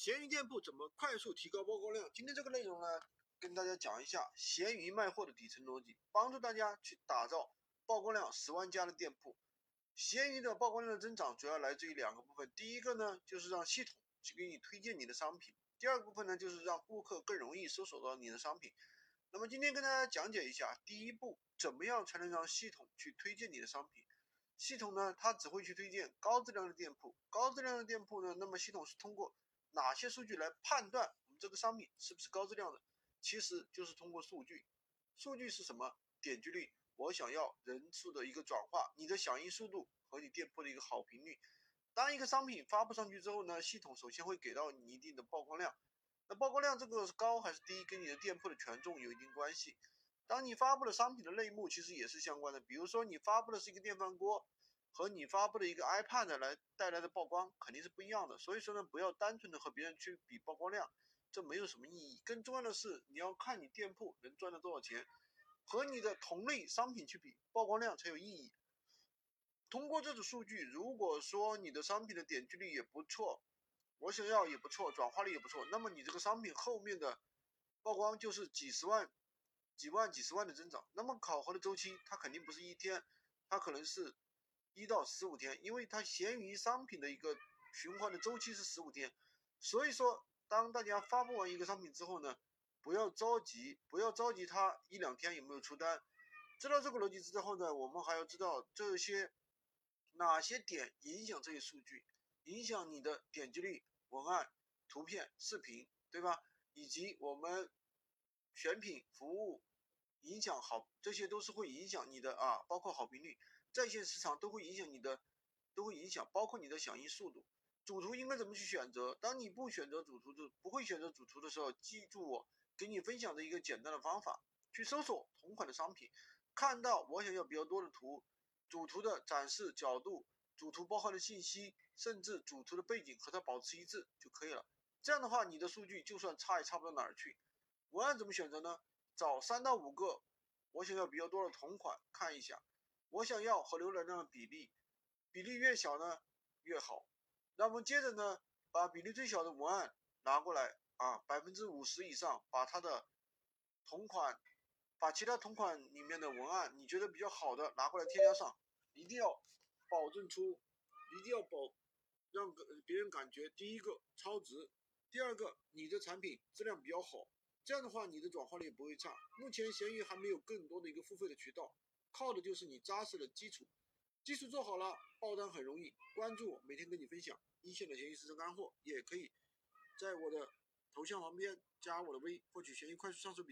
闲鱼店铺怎么快速提高曝光量？今天这个内容呢，跟大家讲一下闲鱼卖货的底层逻辑，帮助大家去打造曝光量十万加的店铺。闲鱼的曝光量的增长主要来自于两个部分，第一个呢就是让系统去给你推荐你的商品，第二个部分呢就是让顾客更容易搜索到你的商品。那么今天跟大家讲解一下，第一步怎么样才能让系统去推荐你的商品？系统呢，它只会去推荐高质量的店铺，高质量的店铺呢，那么系统是通过哪些数据来判断我们这个商品是不是高质量的？其实就是通过数据。数据是什么？点击率，我想要人数的一个转化，你的响应速度和你店铺的一个好评率。当一个商品发布上去之后呢，系统首先会给到你一定的曝光量。那曝光量这个是高还是低，跟你的店铺的权重有一定关系。当你发布的商品的类目其实也是相关的，比如说你发布的是一个电饭锅。和你发布的一个 iPad 来带来的曝光肯定是不一样的，所以说呢，不要单纯的和别人去比曝光量，这没有什么意义。更重要的是，你要看你店铺能赚到多少钱，和你的同类商品去比，曝光量才有意义。通过这组数据，如果说你的商品的点击率也不错，我想要也不错，转化率也不错，那么你这个商品后面的曝光就是几十万、几万、几十万的增长。那么考核的周期，它肯定不是一天，它可能是。一到十五天，因为它闲鱼商品的一个循环的周期是十五天，所以说当大家发布完一个商品之后呢，不要着急，不要着急它一两天有没有出单。知道这个逻辑之后呢，我们还要知道这些哪些点影响这些数据，影响你的点击率、文案、图片、视频，对吧？以及我们选品、服务影响好，这些都是会影响你的啊，包括好评率。在线时长都会影响你的，都会影响，包括你的响应速度。主图应该怎么去选择？当你不选择主图的，不会选择主图的时候，记住我给你分享的一个简单的方法：去搜索同款的商品，看到我想要比较多的图，主图的展示角度，主图包含的信息，甚至主图的背景和它保持一致就可以了。这样的话，你的数据就算差也差不到哪儿去。文案怎么选择呢？找三到五个我想要比较多的同款看一下。我想要和浏览量的比例，比例越小呢越好。那么接着呢，把比例最小的文案拿过来啊，百分之五十以上，把它的同款，把其他同款里面的文案你觉得比较好的拿过来添加上，一定要保证出，一定要保让别人感觉第一个超值，第二个你的产品质量比较好，这样的话你的转化率不会差。目前闲鱼还没有更多的一个付费的渠道。靠的就是你扎实的基础，基础做好了，爆单很容易。关注我，每天跟你分享一线的闲鱼实战干货，也可以在我的头像旁边加我的微，获取闲鱼快速上手笔。